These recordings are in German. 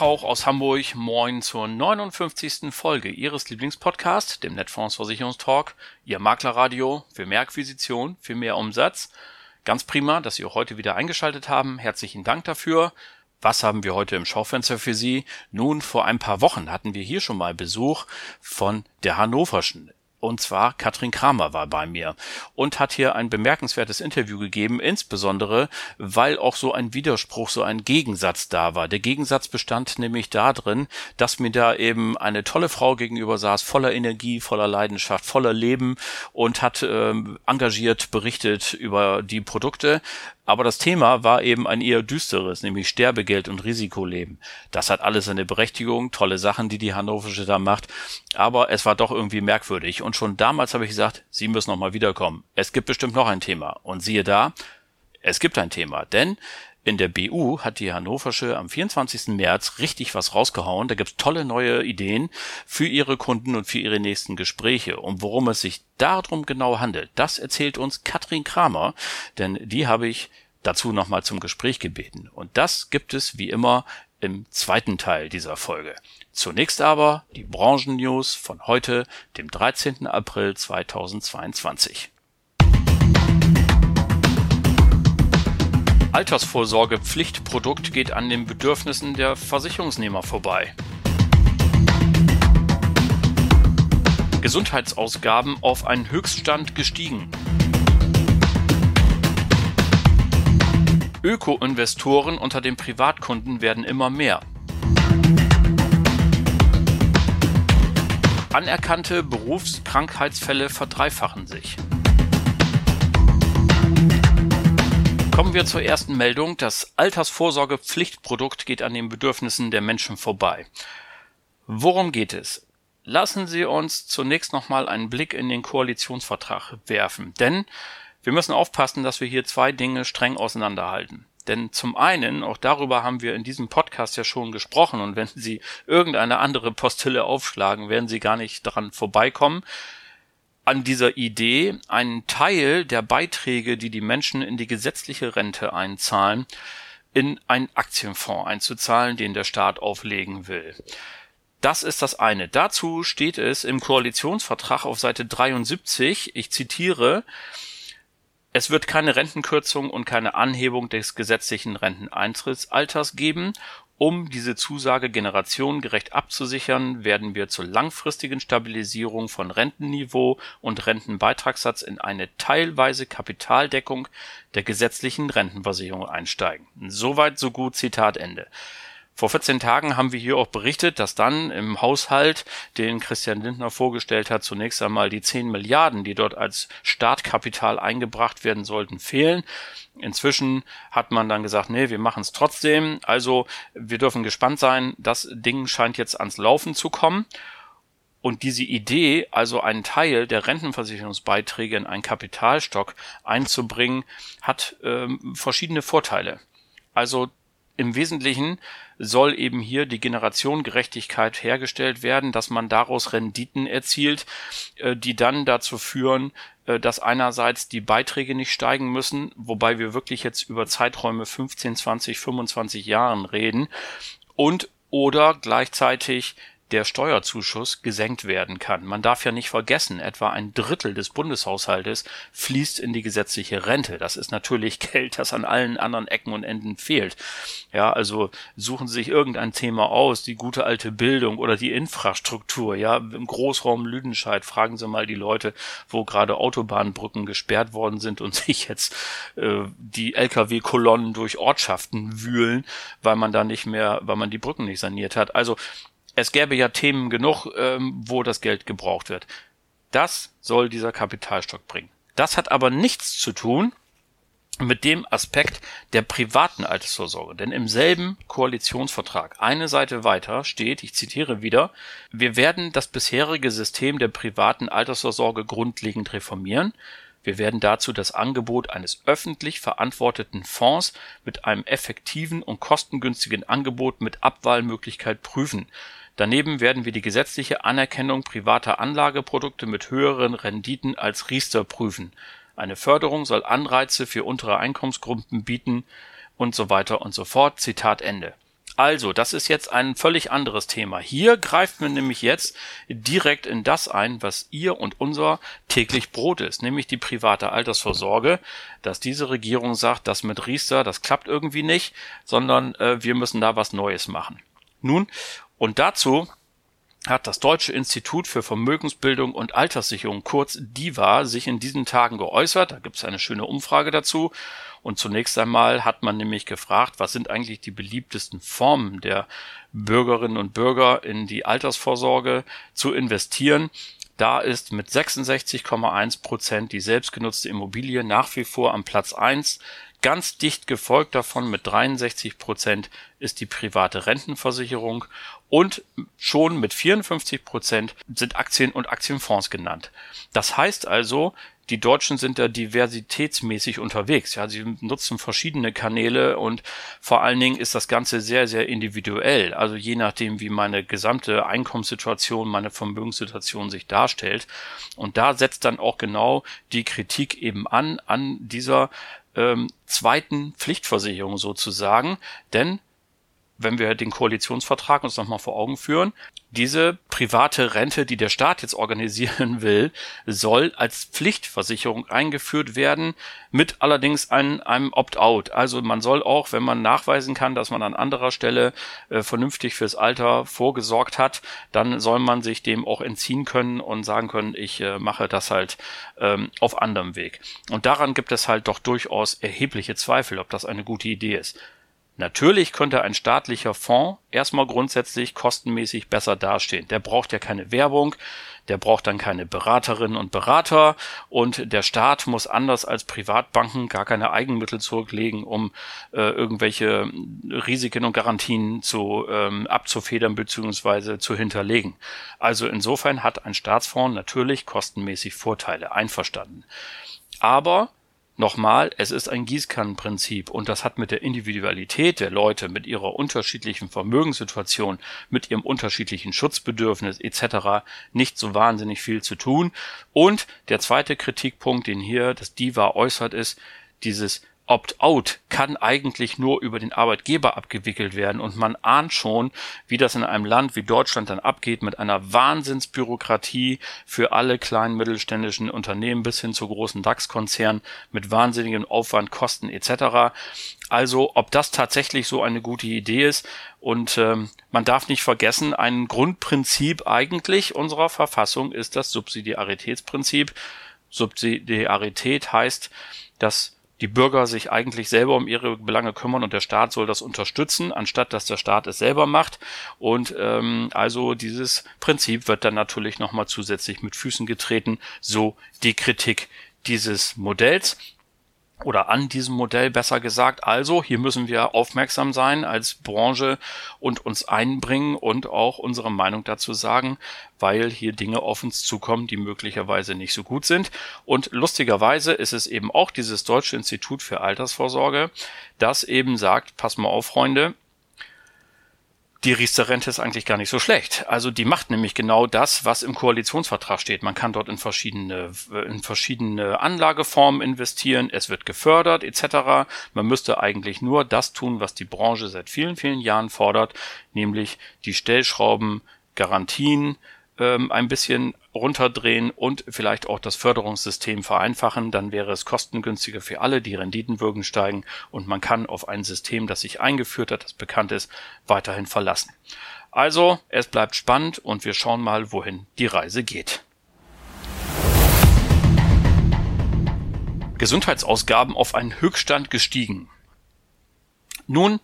Tag auch aus Hamburg. Moin zur 59. Folge Ihres Lieblingspodcasts, dem Netfonds Ihr Maklerradio für mehr Akquisition, für mehr Umsatz – Ganz prima, dass Sie auch heute wieder eingeschaltet haben. Herzlichen Dank dafür. Was haben wir heute im Schaufenster für Sie? Nun, vor ein paar Wochen hatten wir hier schon mal Besuch von der Hannoverschen. Und zwar Katrin Kramer war bei mir und hat hier ein bemerkenswertes Interview gegeben, insbesondere weil auch so ein Widerspruch, so ein Gegensatz da war. Der Gegensatz bestand nämlich darin, dass mir da eben eine tolle Frau gegenüber saß, voller Energie, voller Leidenschaft, voller Leben und hat äh, engagiert berichtet über die Produkte, aber das Thema war eben ein eher düsteres, nämlich Sterbegeld und Risikoleben. Das hat alles seine Berechtigung, tolle Sachen, die die Hannoversche da macht. Aber es war doch irgendwie merkwürdig. Und schon damals habe ich gesagt, Sie müssen noch mal wiederkommen. Es gibt bestimmt noch ein Thema. Und siehe da, es gibt ein Thema. Denn in der BU hat die Hannoversche am 24. März richtig was rausgehauen. Da gibt's tolle neue Ideen für ihre Kunden und für ihre nächsten Gespräche. Und worum es sich darum genau handelt, das erzählt uns Katrin Kramer, denn die habe ich dazu nochmal zum Gespräch gebeten. Und das gibt es wie immer im zweiten Teil dieser Folge. Zunächst aber die Branchennews von heute, dem 13. April 2022. Altersvorsorge-Pflichtprodukt geht an den Bedürfnissen der Versicherungsnehmer vorbei. Gesundheitsausgaben auf einen Höchststand gestiegen. Öko-Investoren unter den Privatkunden werden immer mehr. Anerkannte Berufskrankheitsfälle verdreifachen sich. Kommen wir zur ersten Meldung. Das Altersvorsorge-Pflichtprodukt geht an den Bedürfnissen der Menschen vorbei. Worum geht es? Lassen Sie uns zunächst nochmal einen Blick in den Koalitionsvertrag werfen, denn wir müssen aufpassen, dass wir hier zwei Dinge streng auseinanderhalten. Denn zum einen, auch darüber haben wir in diesem Podcast ja schon gesprochen, und wenn Sie irgendeine andere Postille aufschlagen, werden Sie gar nicht daran vorbeikommen, an dieser Idee, einen Teil der Beiträge, die die Menschen in die gesetzliche Rente einzahlen, in einen Aktienfonds einzuzahlen, den der Staat auflegen will. Das ist das eine. Dazu steht es im Koalitionsvertrag auf Seite 73, ich zitiere, es wird keine Rentenkürzung und keine Anhebung des gesetzlichen Renteneintrittsalters geben um diese Zusage generationengerecht abzusichern, werden wir zur langfristigen Stabilisierung von Rentenniveau und Rentenbeitragssatz in eine teilweise Kapitaldeckung der gesetzlichen Rentenversicherung einsteigen. Soweit so gut Zitat Ende. Vor 14 Tagen haben wir hier auch berichtet, dass dann im Haushalt, den Christian Lindner vorgestellt hat, zunächst einmal die 10 Milliarden, die dort als Startkapital eingebracht werden sollten, fehlen. Inzwischen hat man dann gesagt, nee, wir machen es trotzdem. Also wir dürfen gespannt sein. Das Ding scheint jetzt ans Laufen zu kommen. Und diese Idee, also einen Teil der Rentenversicherungsbeiträge in einen Kapitalstock einzubringen, hat ähm, verschiedene Vorteile. Also im Wesentlichen soll eben hier die Generationengerechtigkeit hergestellt werden, dass man daraus Renditen erzielt, äh, die dann dazu führen, äh, dass einerseits die Beiträge nicht steigen müssen, wobei wir wirklich jetzt über Zeiträume 15, 20, 25 Jahren reden und oder gleichzeitig der Steuerzuschuss gesenkt werden kann. Man darf ja nicht vergessen, etwa ein Drittel des Bundeshaushaltes fließt in die gesetzliche Rente. Das ist natürlich Geld, das an allen anderen Ecken und Enden fehlt. Ja, also suchen Sie sich irgendein Thema aus, die gute alte Bildung oder die Infrastruktur. Ja, im Großraum Lüdenscheid fragen Sie mal die Leute, wo gerade Autobahnbrücken gesperrt worden sind und sich jetzt äh, die Lkw-Kolonnen durch Ortschaften wühlen, weil man da nicht mehr, weil man die Brücken nicht saniert hat. Also es gäbe ja Themen genug, ähm, wo das Geld gebraucht wird. Das soll dieser Kapitalstock bringen. Das hat aber nichts zu tun mit dem Aspekt der privaten Altersvorsorge. Denn im selben Koalitionsvertrag, eine Seite weiter, steht, ich zitiere wieder, wir werden das bisherige System der privaten Altersvorsorge grundlegend reformieren. Wir werden dazu das Angebot eines öffentlich verantworteten Fonds mit einem effektiven und kostengünstigen Angebot mit Abwahlmöglichkeit prüfen. Daneben werden wir die gesetzliche Anerkennung privater Anlageprodukte mit höheren Renditen als Riester prüfen. Eine Förderung soll Anreize für untere Einkommensgruppen bieten und so weiter und so fort. Zitat Ende. Also, das ist jetzt ein völlig anderes Thema. Hier greift man nämlich jetzt direkt in das ein, was ihr und unser täglich Brot ist, nämlich die private Altersvorsorge, dass diese Regierung sagt, das mit Riester, das klappt irgendwie nicht, sondern äh, wir müssen da was Neues machen. Nun, und dazu hat das Deutsche Institut für Vermögensbildung und Alterssicherung, kurz DIVA, sich in diesen Tagen geäußert. Da gibt es eine schöne Umfrage dazu. Und zunächst einmal hat man nämlich gefragt, was sind eigentlich die beliebtesten Formen der Bürgerinnen und Bürger in die Altersvorsorge zu investieren. Da ist mit 66,1 Prozent die selbstgenutzte Immobilie nach wie vor am Platz eins. Ganz dicht gefolgt davon mit 63 Prozent ist die private Rentenversicherung und schon mit 54 Prozent sind Aktien und Aktienfonds genannt. Das heißt also, die Deutschen sind da diversitätsmäßig unterwegs. Ja, sie nutzen verschiedene Kanäle und vor allen Dingen ist das Ganze sehr, sehr individuell. Also je nachdem, wie meine gesamte Einkommenssituation, meine Vermögenssituation sich darstellt. Und da setzt dann auch genau die Kritik eben an, an dieser ähm, zweiten Pflichtversicherung sozusagen. Denn wenn wir den Koalitionsvertrag uns nochmal vor Augen führen, diese private Rente, die der Staat jetzt organisieren will, soll als Pflichtversicherung eingeführt werden, mit allerdings einem, einem Opt-out. Also man soll auch, wenn man nachweisen kann, dass man an anderer Stelle äh, vernünftig fürs Alter vorgesorgt hat, dann soll man sich dem auch entziehen können und sagen können, ich äh, mache das halt ähm, auf anderem Weg. Und daran gibt es halt doch durchaus erhebliche Zweifel, ob das eine gute Idee ist. Natürlich könnte ein staatlicher Fonds erstmal grundsätzlich kostenmäßig besser dastehen. Der braucht ja keine Werbung, der braucht dann keine Beraterinnen und Berater und der Staat muss anders als Privatbanken gar keine Eigenmittel zurücklegen, um äh, irgendwelche Risiken und Garantien zu ähm, abzufedern bzw. zu hinterlegen. Also insofern hat ein Staatsfonds natürlich kostenmäßig Vorteile, einverstanden. Aber Nochmal, es ist ein Gießkannenprinzip und das hat mit der Individualität der Leute, mit ihrer unterschiedlichen Vermögenssituation, mit ihrem unterschiedlichen Schutzbedürfnis etc. nicht so wahnsinnig viel zu tun. Und der zweite Kritikpunkt, den hier das Diva äußert, ist dieses Opt-out kann eigentlich nur über den Arbeitgeber abgewickelt werden und man ahnt schon, wie das in einem Land wie Deutschland dann abgeht mit einer Wahnsinnsbürokratie für alle kleinen mittelständischen Unternehmen bis hin zu großen DAX-Konzernen mit wahnsinnigen Aufwand, Kosten etc. Also ob das tatsächlich so eine gute Idee ist und ähm, man darf nicht vergessen, ein Grundprinzip eigentlich unserer Verfassung ist das Subsidiaritätsprinzip. Subsidiarität heißt, dass die Bürger sich eigentlich selber um ihre Belange kümmern und der Staat soll das unterstützen, anstatt dass der Staat es selber macht. Und ähm, also dieses Prinzip wird dann natürlich nochmal zusätzlich mit Füßen getreten, so die Kritik dieses Modells oder an diesem Modell besser gesagt. Also hier müssen wir aufmerksam sein als Branche und uns einbringen und auch unsere Meinung dazu sagen, weil hier Dinge auf uns zukommen, die möglicherweise nicht so gut sind. Und lustigerweise ist es eben auch dieses Deutsche Institut für Altersvorsorge, das eben sagt, pass mal auf, Freunde, die Riester-Rente ist eigentlich gar nicht so schlecht. Also die macht nämlich genau das, was im Koalitionsvertrag steht. Man kann dort in verschiedene, in verschiedene Anlageformen investieren, es wird gefördert etc. Man müsste eigentlich nur das tun, was die Branche seit vielen, vielen Jahren fordert, nämlich die Stellschrauben, Garantien, ähm, ein bisschen runterdrehen und vielleicht auch das Förderungssystem vereinfachen, dann wäre es kostengünstiger für alle, die Renditen würden steigen und man kann auf ein System, das sich eingeführt hat, das bekannt ist, weiterhin verlassen. Also, es bleibt spannend und wir schauen mal, wohin die Reise geht. Gesundheitsausgaben auf einen Höchststand gestiegen. Nun,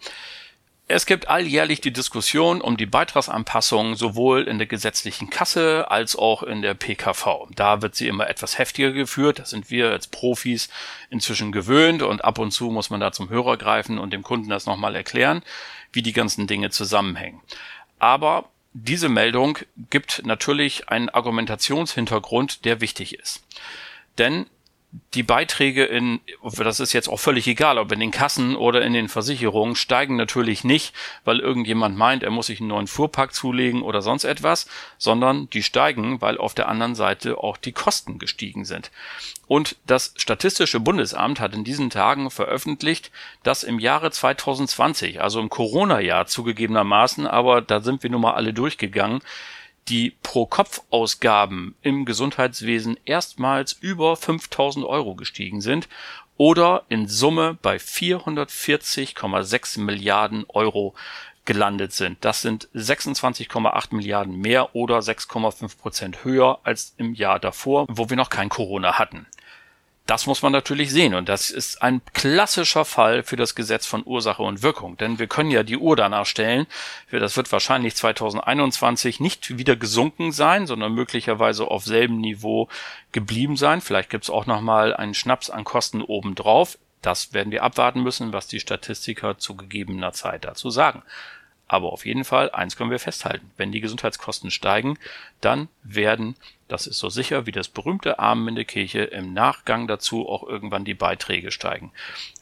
Es gibt alljährlich die Diskussion um die Beitragsanpassung sowohl in der gesetzlichen Kasse als auch in der PKV. Da wird sie immer etwas heftiger geführt. Das sind wir als Profis inzwischen gewöhnt und ab und zu muss man da zum Hörer greifen und dem Kunden das nochmal erklären, wie die ganzen Dinge zusammenhängen. Aber diese Meldung gibt natürlich einen Argumentationshintergrund, der wichtig ist. Denn die Beiträge in, das ist jetzt auch völlig egal, ob in den Kassen oder in den Versicherungen, steigen natürlich nicht, weil irgendjemand meint, er muss sich einen neuen Fuhrpark zulegen oder sonst etwas, sondern die steigen, weil auf der anderen Seite auch die Kosten gestiegen sind. Und das Statistische Bundesamt hat in diesen Tagen veröffentlicht, dass im Jahre 2020, also im Corona-Jahr zugegebenermaßen, aber da sind wir nun mal alle durchgegangen, die Pro-Kopf-Ausgaben im Gesundheitswesen erstmals über 5000 Euro gestiegen sind oder in Summe bei 440,6 Milliarden Euro gelandet sind. Das sind 26,8 Milliarden mehr oder 6,5 Prozent höher als im Jahr davor, wo wir noch kein Corona hatten. Das muss man natürlich sehen und das ist ein klassischer Fall für das Gesetz von Ursache und Wirkung, denn wir können ja die Uhr danach stellen. Das wird wahrscheinlich 2021 nicht wieder gesunken sein, sondern möglicherweise auf selben Niveau geblieben sein. Vielleicht gibt es auch noch mal einen Schnaps an Kosten obendrauf. Das werden wir abwarten müssen, was die Statistiker zu gegebener Zeit dazu sagen. Aber auf jeden Fall, eins können wir festhalten. Wenn die Gesundheitskosten steigen, dann werden, das ist so sicher wie das berühmte Amen in der Kirche, im Nachgang dazu auch irgendwann die Beiträge steigen.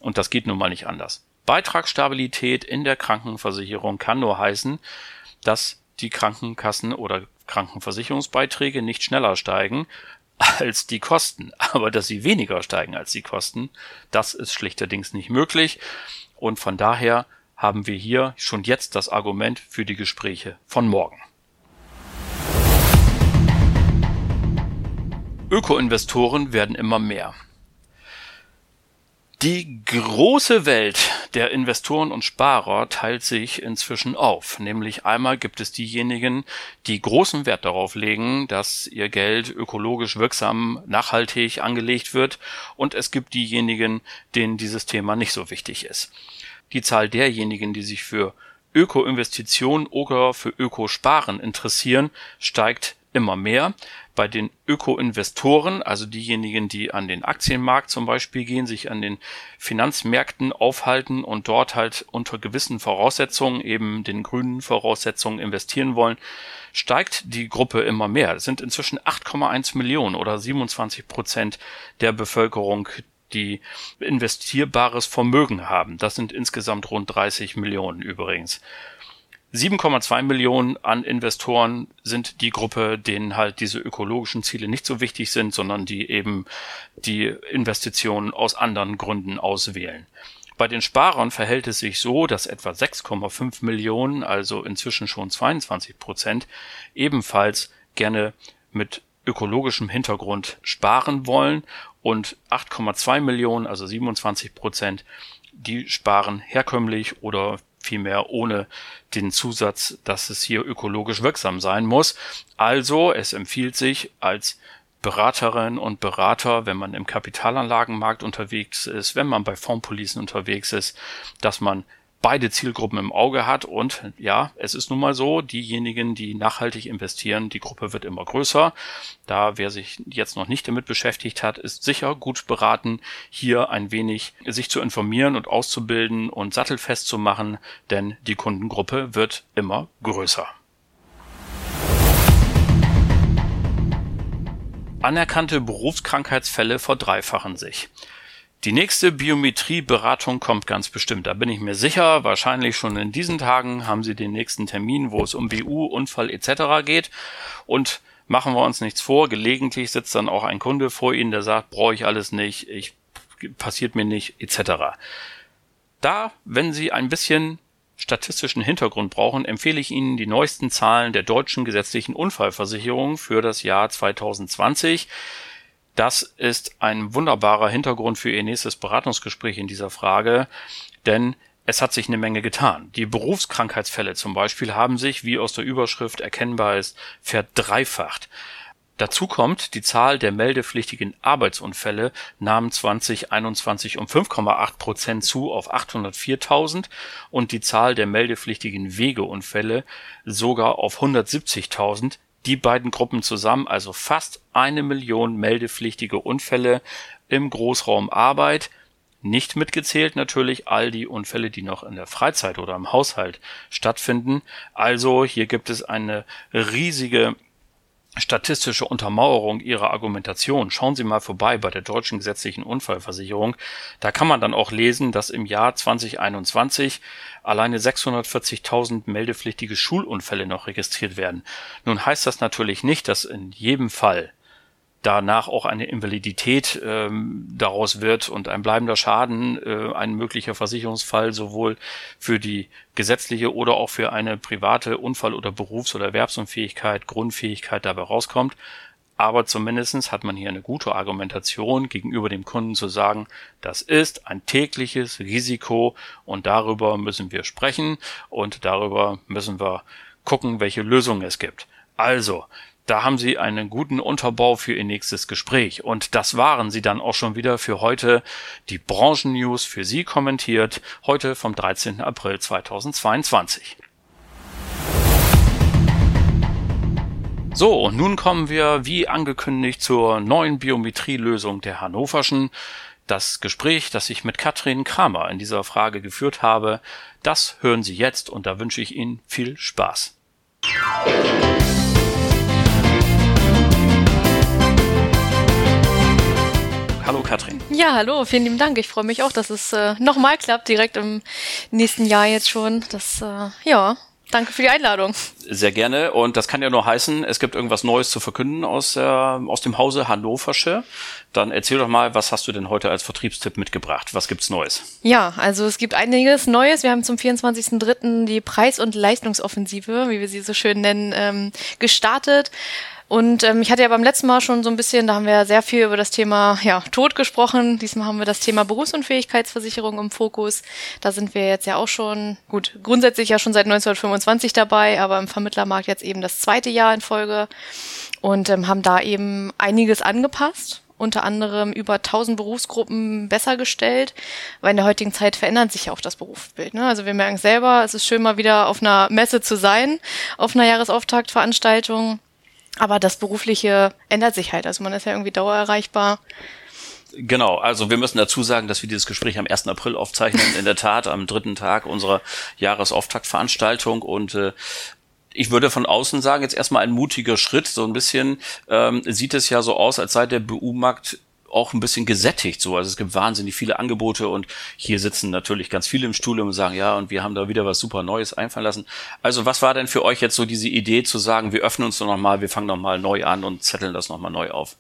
Und das geht nun mal nicht anders. Beitragsstabilität in der Krankenversicherung kann nur heißen, dass die Krankenkassen oder Krankenversicherungsbeiträge nicht schneller steigen als die Kosten. Aber dass sie weniger steigen als die Kosten, das ist schlichterdings nicht möglich. Und von daher haben wir hier schon jetzt das Argument für die Gespräche von morgen. Öko-Investoren werden immer mehr. Die große Welt der Investoren und Sparer teilt sich inzwischen auf. Nämlich einmal gibt es diejenigen, die großen Wert darauf legen, dass ihr Geld ökologisch wirksam, nachhaltig angelegt wird. Und es gibt diejenigen, denen dieses Thema nicht so wichtig ist. Die Zahl derjenigen, die sich für Öko-Investitionen oder für Öko-Sparen interessieren, steigt immer mehr. Bei den Öko-Investoren, also diejenigen, die an den Aktienmarkt zum Beispiel gehen, sich an den Finanzmärkten aufhalten und dort halt unter gewissen Voraussetzungen, eben den grünen Voraussetzungen investieren wollen, steigt die Gruppe immer mehr. Es sind inzwischen 8,1 Millionen oder 27 Prozent der Bevölkerung, die investierbares Vermögen haben. Das sind insgesamt rund 30 Millionen übrigens. 7,2 Millionen an Investoren sind die Gruppe, denen halt diese ökologischen Ziele nicht so wichtig sind, sondern die eben die Investitionen aus anderen Gründen auswählen. Bei den Sparern verhält es sich so, dass etwa 6,5 Millionen, also inzwischen schon 22 Prozent, ebenfalls gerne mit ökologischem Hintergrund sparen wollen und 8,2 Millionen, also 27 Prozent, die sparen herkömmlich oder vielmehr ohne den Zusatz, dass es hier ökologisch wirksam sein muss. Also es empfiehlt sich als Beraterin und Berater, wenn man im Kapitalanlagenmarkt unterwegs ist, wenn man bei Fondspolicen unterwegs ist, dass man beide Zielgruppen im Auge hat. Und ja, es ist nun mal so, diejenigen, die nachhaltig investieren, die Gruppe wird immer größer. Da wer sich jetzt noch nicht damit beschäftigt hat, ist sicher gut beraten, hier ein wenig sich zu informieren und auszubilden und sattelfest zu machen, denn die Kundengruppe wird immer größer. Anerkannte Berufskrankheitsfälle verdreifachen sich. Die nächste Biometrieberatung kommt ganz bestimmt, da bin ich mir sicher. Wahrscheinlich schon in diesen Tagen haben Sie den nächsten Termin, wo es um BU, Unfall etc. geht. Und machen wir uns nichts vor, gelegentlich sitzt dann auch ein Kunde vor Ihnen, der sagt, brauche ich alles nicht, ich passiert mir nicht etc. Da, wenn Sie ein bisschen statistischen Hintergrund brauchen, empfehle ich Ihnen die neuesten Zahlen der deutschen gesetzlichen Unfallversicherung für das Jahr 2020. Das ist ein wunderbarer Hintergrund für Ihr nächstes Beratungsgespräch in dieser Frage, denn es hat sich eine Menge getan. Die Berufskrankheitsfälle zum Beispiel haben sich, wie aus der Überschrift erkennbar ist, verdreifacht. Dazu kommt, die Zahl der meldepflichtigen Arbeitsunfälle nahm 2021 um 5,8 Prozent zu auf 804.000 und die Zahl der meldepflichtigen Wegeunfälle sogar auf 170.000. Die beiden Gruppen zusammen also fast eine Million meldepflichtige Unfälle im Großraum Arbeit. Nicht mitgezählt natürlich all die Unfälle, die noch in der Freizeit oder im Haushalt stattfinden. Also hier gibt es eine riesige statistische Untermauerung ihrer Argumentation. Schauen Sie mal vorbei bei der deutschen gesetzlichen Unfallversicherung. Da kann man dann auch lesen, dass im Jahr 2021 alleine 640.000 meldepflichtige Schulunfälle noch registriert werden. Nun heißt das natürlich nicht, dass in jedem Fall danach auch eine Invalidität ähm, daraus wird und ein bleibender Schaden, äh, ein möglicher Versicherungsfall sowohl für die gesetzliche oder auch für eine private Unfall- oder Berufs- oder Erwerbsunfähigkeit, Grundfähigkeit dabei rauskommt. Aber zumindestens hat man hier eine gute Argumentation gegenüber dem Kunden zu sagen, das ist ein tägliches Risiko und darüber müssen wir sprechen und darüber müssen wir gucken, welche Lösungen es gibt. Also, da haben Sie einen guten Unterbau für Ihr nächstes Gespräch. Und das waren Sie dann auch schon wieder für heute. Die Branchennews für Sie kommentiert, heute vom 13. April 2022. So, und nun kommen wir, wie angekündigt, zur neuen Biometrielösung der Hannoverschen. Das Gespräch, das ich mit Katrin Kramer in dieser Frage geführt habe, das hören Sie jetzt und da wünsche ich Ihnen viel Spaß. Katrin. Ja, hallo, vielen lieben Dank. Ich freue mich auch, dass es äh, nochmal klappt, direkt im nächsten Jahr jetzt schon. Das, äh, ja, danke für die Einladung. Sehr gerne. Und das kann ja nur heißen, es gibt irgendwas Neues zu verkünden aus, äh, aus dem Hause Hannoversche. Dann erzähl doch mal, was hast du denn heute als Vertriebstipp mitgebracht? Was gibt's Neues? Ja, also es gibt einiges Neues. Wir haben zum 24.03. die Preis- und Leistungsoffensive, wie wir sie so schön nennen, ähm, gestartet. Und ähm, ich hatte ja beim letzten Mal schon so ein bisschen, da haben wir ja sehr viel über das Thema ja, Tod gesprochen. Diesmal haben wir das Thema Berufsunfähigkeitsversicherung im Fokus. Da sind wir jetzt ja auch schon, gut, grundsätzlich ja schon seit 1925 dabei, aber im Vermittlermarkt jetzt eben das zweite Jahr in Folge und ähm, haben da eben einiges angepasst unter anderem über 1000 Berufsgruppen besser gestellt, weil in der heutigen Zeit verändert sich ja auch das Berufsbild. Ne? Also wir merken selber, es ist schön mal wieder auf einer Messe zu sein, auf einer Jahresauftaktveranstaltung. Aber das Berufliche ändert sich halt. Also man ist ja irgendwie dauererreichbar. Genau, also wir müssen dazu sagen, dass wir dieses Gespräch am 1. April aufzeichnen, in der Tat am dritten Tag unserer Jahresauftaktveranstaltung und äh, ich würde von außen sagen, jetzt erstmal ein mutiger Schritt. So ein bisschen ähm, sieht es ja so aus, als sei der BU-Markt auch ein bisschen gesättigt so. Also es gibt wahnsinnig viele Angebote und hier sitzen natürlich ganz viele im Stuhl und sagen, ja, und wir haben da wieder was super Neues einfallen lassen. Also was war denn für euch jetzt so diese Idee zu sagen, wir öffnen uns doch nochmal, wir fangen nochmal neu an und zetteln das nochmal neu auf?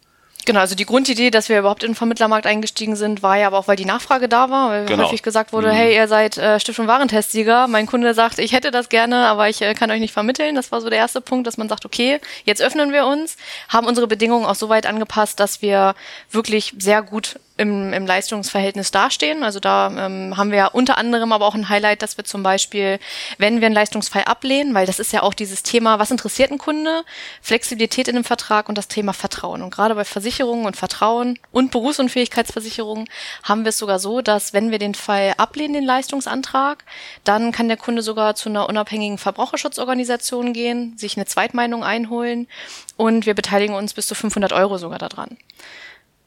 Genau, also die Grundidee, dass wir überhaupt in den Vermittlermarkt eingestiegen sind, war ja aber auch, weil die Nachfrage da war, weil genau. häufig gesagt wurde, mhm. hey, ihr seid äh, Stiftung Warentestsieger. Mein Kunde sagt, ich hätte das gerne, aber ich äh, kann euch nicht vermitteln. Das war so der erste Punkt, dass man sagt, okay, jetzt öffnen wir uns, haben unsere Bedingungen auch so weit angepasst, dass wir wirklich sehr gut im, im Leistungsverhältnis dastehen. Also da ähm, haben wir ja unter anderem aber auch ein Highlight, dass wir zum Beispiel, wenn wir einen Leistungsfall ablehnen, weil das ist ja auch dieses Thema, was interessiert ein Kunde, Flexibilität in dem Vertrag und das Thema Vertrauen. Und gerade bei Versicherungen und Vertrauen und Berufsunfähigkeitsversicherungen haben wir es sogar so, dass wenn wir den Fall ablehnen, den Leistungsantrag, dann kann der Kunde sogar zu einer unabhängigen Verbraucherschutzorganisation gehen, sich eine Zweitmeinung einholen und wir beteiligen uns bis zu 500 Euro sogar daran.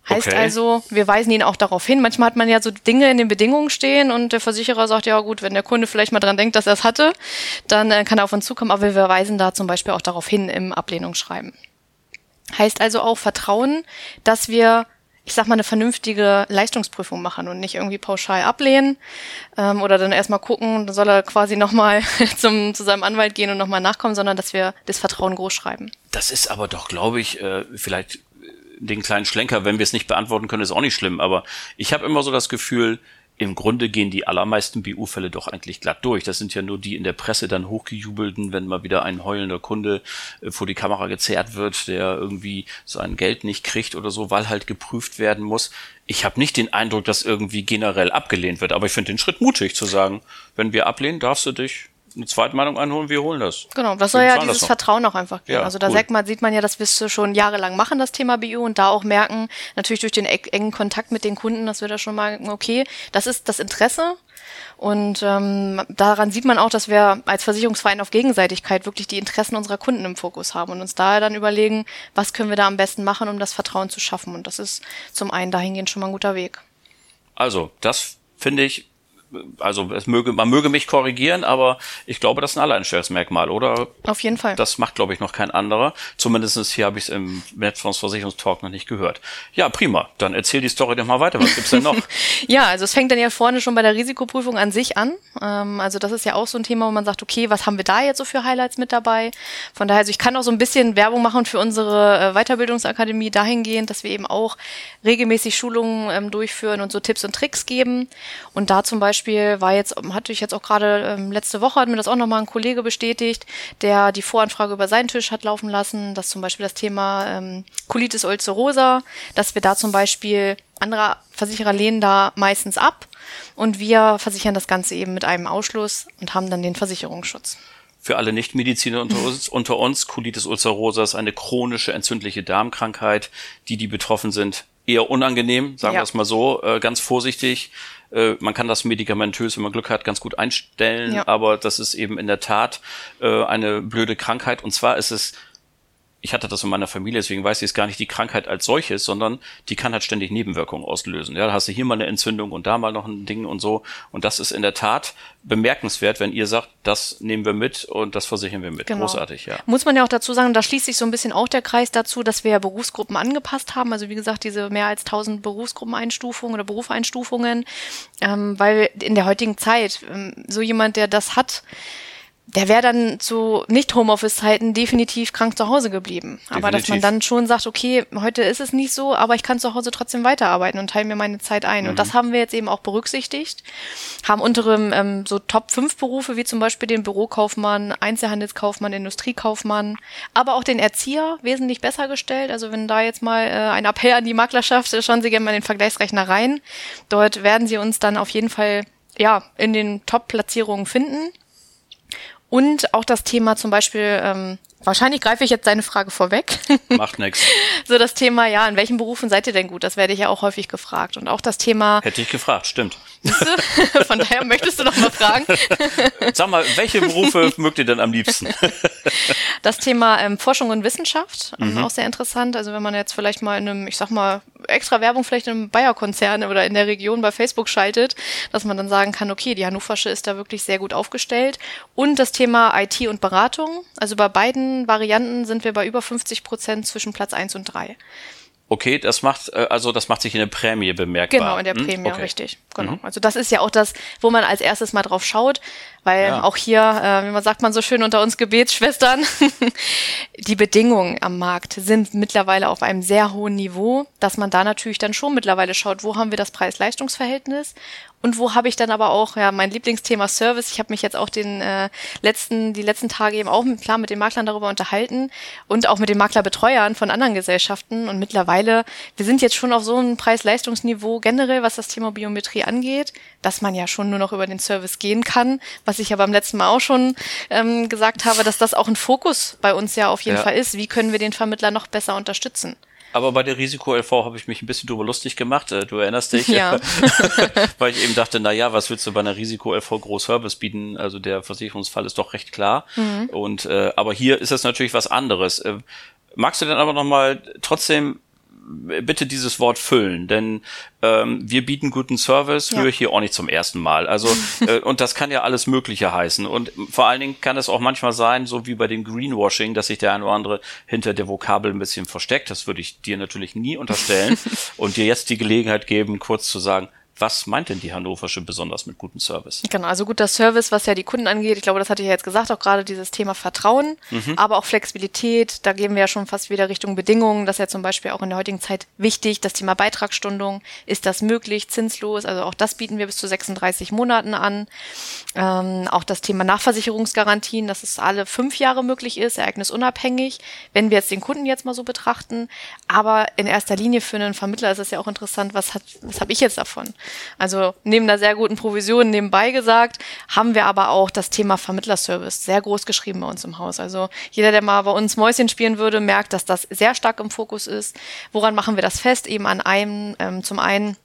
Heißt okay. also, wir weisen ihn auch darauf hin. Manchmal hat man ja so Dinge in den Bedingungen stehen und der Versicherer sagt, ja gut, wenn der Kunde vielleicht mal dran denkt, dass er es hatte, dann äh, kann er auf uns zukommen, aber wir weisen da zum Beispiel auch darauf hin im Ablehnungsschreiben. Heißt also auch Vertrauen, dass wir ich sag mal, eine vernünftige Leistungsprüfung machen und nicht irgendwie pauschal ablehnen ähm, oder dann erstmal gucken, dann soll er quasi nochmal zum, zu seinem Anwalt gehen und nochmal nachkommen, sondern dass wir das Vertrauen groß schreiben. Das ist aber doch, glaube ich, äh, vielleicht den kleinen Schlenker, wenn wir es nicht beantworten können, ist auch nicht schlimm. Aber ich habe immer so das Gefühl, im Grunde gehen die allermeisten BU-Fälle doch eigentlich glatt durch. Das sind ja nur die in der Presse dann hochgejubelten, wenn mal wieder ein heulender Kunde äh, vor die Kamera gezerrt wird, der irgendwie sein Geld nicht kriegt oder so, weil halt geprüft werden muss. Ich habe nicht den Eindruck, dass irgendwie generell abgelehnt wird, aber ich finde den Schritt mutig zu sagen, wenn wir ablehnen, darfst du dich eine Zweitmeinung einholen, wir holen das. Genau, das soll ja dieses Vertrauen auch einfach geben. Ja, also da cool. man, sieht man ja, dass wir es schon jahrelang machen, das Thema Bio, und da auch merken, natürlich durch den engen Kontakt mit den Kunden, dass wir da schon mal, okay, das ist das Interesse, und ähm, daran sieht man auch, dass wir als Versicherungsverein auf Gegenseitigkeit wirklich die Interessen unserer Kunden im Fokus haben und uns daher dann überlegen, was können wir da am besten machen, um das Vertrauen zu schaffen. Und das ist zum einen dahingehend schon mal ein guter Weg. Also, das finde ich also es möge, man möge mich korrigieren, aber ich glaube, das ist ein Alleinstellungsmerkmal, oder? Auf jeden Fall. Das macht, glaube ich, noch kein anderer. Zumindest hier habe ich es im Netzfondsversicherungstalk noch nicht gehört. Ja, prima. Dann erzähl die Story doch mal weiter. Was gibt's denn noch? ja, also es fängt dann ja vorne schon bei der Risikoprüfung an sich an. Ähm, also das ist ja auch so ein Thema, wo man sagt, okay, was haben wir da jetzt so für Highlights mit dabei? Von daher, also ich kann auch so ein bisschen Werbung machen für unsere äh, Weiterbildungsakademie dahingehend, dass wir eben auch regelmäßig Schulungen ähm, durchführen und so Tipps und Tricks geben. Und da zum Beispiel Beispiel war jetzt, hatte ich jetzt auch gerade ähm, letzte Woche, hat mir das auch nochmal ein Kollege bestätigt, der die Voranfrage über seinen Tisch hat laufen lassen, dass zum Beispiel das Thema ähm, Colitis ulcerosa, dass wir da zum Beispiel, andere Versicherer lehnen da meistens ab und wir versichern das Ganze eben mit einem Ausschluss und haben dann den Versicherungsschutz. Für alle Nichtmediziner unter uns, unter uns, Colitis ulcerosa ist eine chronische entzündliche Darmkrankheit, die, die betroffen sind, eher unangenehm, sagen ja. wir es mal so, äh, ganz vorsichtig. Äh, man kann das medikamentös, wenn man Glück hat, ganz gut einstellen, ja. aber das ist eben in der Tat äh, eine blöde Krankheit. Und zwar ist es ich hatte das in meiner Familie, deswegen weiß ich es gar nicht die Krankheit als solches, sondern die kann halt ständig Nebenwirkungen auslösen. Ja, da hast du hier mal eine Entzündung und da mal noch ein Ding und so. Und das ist in der Tat bemerkenswert, wenn ihr sagt, das nehmen wir mit und das versichern wir mit. Genau. Großartig, ja. Muss man ja auch dazu sagen, da schließt sich so ein bisschen auch der Kreis dazu, dass wir ja Berufsgruppen angepasst haben. Also wie gesagt, diese mehr als 1000 Berufsgruppeneinstufungen oder Berufeinstufungen, ähm, weil in der heutigen Zeit ähm, so jemand, der das hat, der wäre dann zu Nicht-Homeoffice-Zeiten definitiv krank zu Hause geblieben. Definitiv. Aber dass man dann schon sagt, okay, heute ist es nicht so, aber ich kann zu Hause trotzdem weiterarbeiten und teile mir meine Zeit ein. Mhm. Und das haben wir jetzt eben auch berücksichtigt. Haben unter ähm, so Top 5 Berufe, wie zum Beispiel den Bürokaufmann, Einzelhandelskaufmann, Industriekaufmann, aber auch den Erzieher wesentlich besser gestellt. Also wenn da jetzt mal äh, ein Appell an die Maklerschaft, schauen Sie gerne mal in den Vergleichsrechner rein. Dort werden Sie uns dann auf jeden Fall ja, in den Top-Platzierungen finden. Und auch das Thema zum Beispiel, ähm, wahrscheinlich greife ich jetzt deine Frage vorweg. Macht nix. So das Thema, ja, in welchen Berufen seid ihr denn gut? Das werde ich ja auch häufig gefragt. Und auch das Thema. Hätte ich gefragt, stimmt. Von daher möchtest du noch mal fragen. Sag mal, welche Berufe mögt ihr denn am liebsten? Das Thema ähm, Forschung und Wissenschaft, ähm, mhm. auch sehr interessant. Also wenn man jetzt vielleicht mal in einem, ich sag mal, extra Werbung vielleicht in einem Bayer-Konzern oder in der Region bei Facebook schaltet, dass man dann sagen kann, okay, die Hannoversche ist da wirklich sehr gut aufgestellt. Und das Thema IT und Beratung. Also bei beiden Varianten sind wir bei über 50 Prozent zwischen Platz eins und drei. Okay, das macht äh, also das macht sich in der Prämie bemerkbar. Genau, in der hm? Prämie, okay. richtig. Genau. Mhm. Also das ist ja auch das, wo man als erstes mal drauf schaut, weil ja. auch hier, äh, wie man sagt man so schön unter uns Gebetsschwestern, die Bedingungen am Markt sind mittlerweile auf einem sehr hohen Niveau, dass man da natürlich dann schon mittlerweile schaut, wo haben wir das Preis-Leistungs-Verhältnis und wo habe ich dann aber auch ja mein Lieblingsthema Service. Ich habe mich jetzt auch den äh, letzten die letzten Tage eben auch mit, klar mit den Maklern darüber unterhalten und auch mit den Maklerbetreuern von anderen Gesellschaften und mittlerweile wir sind jetzt schon auf so einem Preis-Leistungsniveau generell, was das Thema Biometrie angeht, dass man ja schon nur noch über den Service gehen kann, was ich ja beim letzten Mal auch schon ähm, gesagt habe, dass das auch ein Fokus bei uns ja auf jeden ja. Fall ist. Wie können wir den Vermittler noch besser unterstützen? Aber bei der Risiko-LV habe ich mich ein bisschen drüber lustig gemacht. Äh, du erinnerst dich? Ja. Weil ich eben dachte, na ja, was willst du bei einer Risiko-LV groß Service bieten? Also der Versicherungsfall ist doch recht klar. Mhm. Und äh, aber hier ist es natürlich was anderes. Äh, magst du denn aber noch mal trotzdem bitte dieses Wort füllen, denn ähm, wir bieten guten Service, ja. höre ich hier auch nicht zum ersten Mal. Also äh, und das kann ja alles Mögliche heißen und vor allen Dingen kann es auch manchmal sein, so wie bei dem Greenwashing, dass sich der eine oder andere hinter der Vokabel ein bisschen versteckt. Das würde ich dir natürlich nie unterstellen und dir jetzt die Gelegenheit geben, kurz zu sagen, was meint denn die Hannoversche besonders mit gutem Service? Genau, also guter Service, was ja die Kunden angeht. Ich glaube, das hatte ich ja jetzt gesagt, auch gerade dieses Thema Vertrauen, mhm. aber auch Flexibilität. Da gehen wir ja schon fast wieder Richtung Bedingungen. Das ist ja zum Beispiel auch in der heutigen Zeit wichtig. Das Thema Beitragsstundung. Ist das möglich? Zinslos? Also auch das bieten wir bis zu 36 Monaten an. Ähm, auch das Thema Nachversicherungsgarantien, dass es alle fünf Jahre möglich ist, ereignisunabhängig. Wenn wir jetzt den Kunden jetzt mal so betrachten. Aber in erster Linie für einen Vermittler ist es ja auch interessant, was hat, was habe ich jetzt davon? Also neben der sehr guten Provision nebenbei gesagt, haben wir aber auch das Thema Vermittlerservice sehr groß geschrieben bei uns im Haus. Also jeder, der mal bei uns Mäuschen spielen würde, merkt, dass das sehr stark im Fokus ist. Woran machen wir das fest? Eben an einem, ähm, zum einen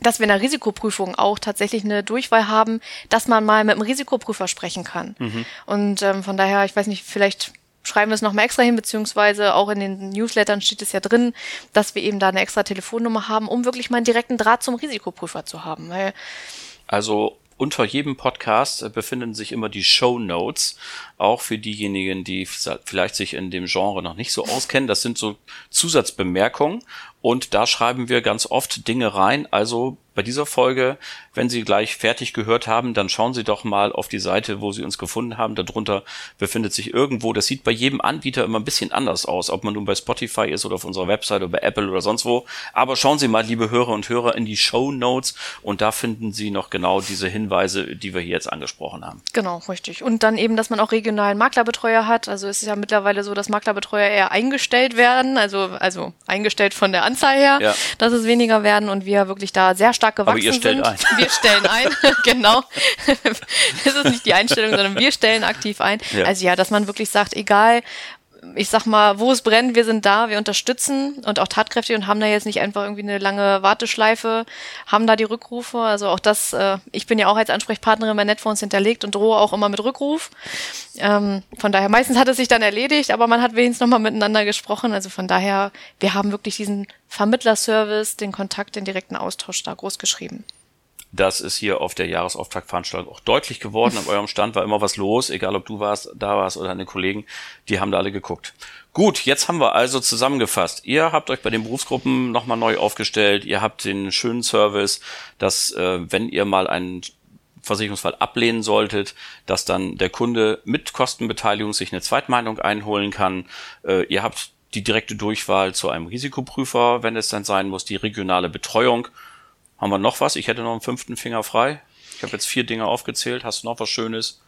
dass wir in der Risikoprüfung auch tatsächlich eine Durchwahl haben, dass man mal mit einem Risikoprüfer sprechen kann. Mhm. Und ähm, von daher, ich weiß nicht, vielleicht schreiben wir es nochmal extra hin, beziehungsweise auch in den Newslettern steht es ja drin, dass wir eben da eine extra Telefonnummer haben, um wirklich mal einen direkten Draht zum Risikoprüfer zu haben. Weil also unter jedem Podcast äh, befinden sich immer die Show Notes, auch für diejenigen, die vielleicht sich in dem Genre noch nicht so auskennen. Das sind so Zusatzbemerkungen und da schreiben wir ganz oft Dinge rein. Also bei dieser Folge, wenn Sie gleich fertig gehört haben, dann schauen Sie doch mal auf die Seite, wo Sie uns gefunden haben. Darunter befindet sich irgendwo, das sieht bei jedem Anbieter immer ein bisschen anders aus, ob man nun bei Spotify ist oder auf unserer Website oder bei Apple oder sonst wo. Aber schauen Sie mal, liebe Hörer und Hörer, in die Show Notes und da finden Sie noch genau diese Hinweise, die wir hier jetzt angesprochen haben. Genau, richtig. Und dann eben, dass man auch regionalen Maklerbetreuer hat. Also es ist ja mittlerweile so, dass Maklerbetreuer eher eingestellt werden, also, also eingestellt von der Anzahl her, ja. dass es weniger werden und wir wirklich da sehr stark gewachsen Aber ihr stellt sind. ein. Wir stellen ein, genau. das ist nicht die Einstellung, sondern wir stellen aktiv ein. Ja. Also ja, dass man wirklich sagt, egal ich sag mal, wo es brennt, wir sind da, wir unterstützen und auch tatkräftig und haben da jetzt nicht einfach irgendwie eine lange Warteschleife, haben da die Rückrufe. Also auch das, äh, ich bin ja auch als Ansprechpartnerin bei Netfonds hinterlegt und drohe auch immer mit Rückruf. Ähm, von daher, meistens hat es sich dann erledigt, aber man hat wenigstens nochmal miteinander gesprochen. Also von daher, wir haben wirklich diesen Vermittlerservice, den Kontakt, den direkten Austausch da groß geschrieben. Das ist hier auf der Jahresauftaktveranstaltung auch deutlich geworden. An eurem Stand war immer was los, egal ob du warst, da warst oder deine Kollegen, die haben da alle geguckt. Gut, jetzt haben wir also zusammengefasst. Ihr habt euch bei den Berufsgruppen nochmal neu aufgestellt. Ihr habt den schönen Service, dass äh, wenn ihr mal einen Versicherungsfall ablehnen solltet, dass dann der Kunde mit Kostenbeteiligung sich eine Zweitmeinung einholen kann. Äh, ihr habt die direkte Durchwahl zu einem Risikoprüfer, wenn es dann sein muss, die regionale Betreuung haben wir noch was? Ich hätte noch einen fünften Finger frei. Ich habe jetzt vier Dinge aufgezählt. Hast du noch was Schönes?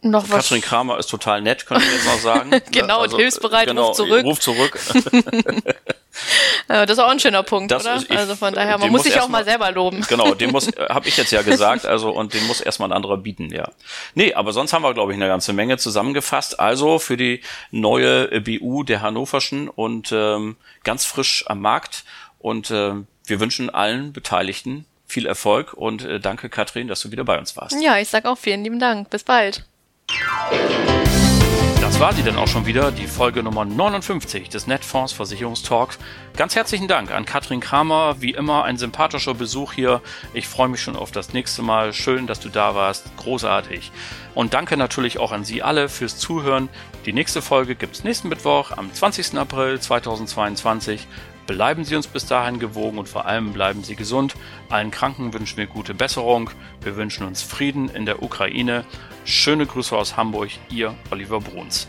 Noch was? Katrin Kramer ist total nett, könnte ich jetzt mal sagen. genau, also, und hilfsbereit, genau, ruf zurück. Ruf zurück. das ist auch ein schöner Punkt, das oder? Ist, ich, also von daher, man muss sich auch mal selber loben. Genau, den muss, habe ich jetzt ja gesagt, also und den muss erstmal ein anderer bieten, ja. Nee, aber sonst haben wir, glaube ich, eine ganze Menge zusammengefasst. Also für die neue BU der Hannoverschen und ähm, ganz frisch am Markt und ähm, wir wünschen allen Beteiligten viel Erfolg und äh, danke, Katrin, dass du wieder bei uns warst. Ja, ich sag auch vielen lieben Dank. Bis bald. Das war sie dann auch schon wieder, die Folge Nummer 59 des Netfonds Versicherungstalks. Ganz herzlichen Dank an Katrin Kramer. Wie immer ein sympathischer Besuch hier. Ich freue mich schon auf das nächste Mal. Schön, dass du da warst. Großartig. Und danke natürlich auch an Sie alle fürs Zuhören. Die nächste Folge gibt's nächsten Mittwoch am 20. April 2022. Bleiben Sie uns bis dahin gewogen und vor allem bleiben Sie gesund. Allen Kranken wünschen wir gute Besserung. Wir wünschen uns Frieden in der Ukraine. Schöne Grüße aus Hamburg, Ihr Oliver Bruns.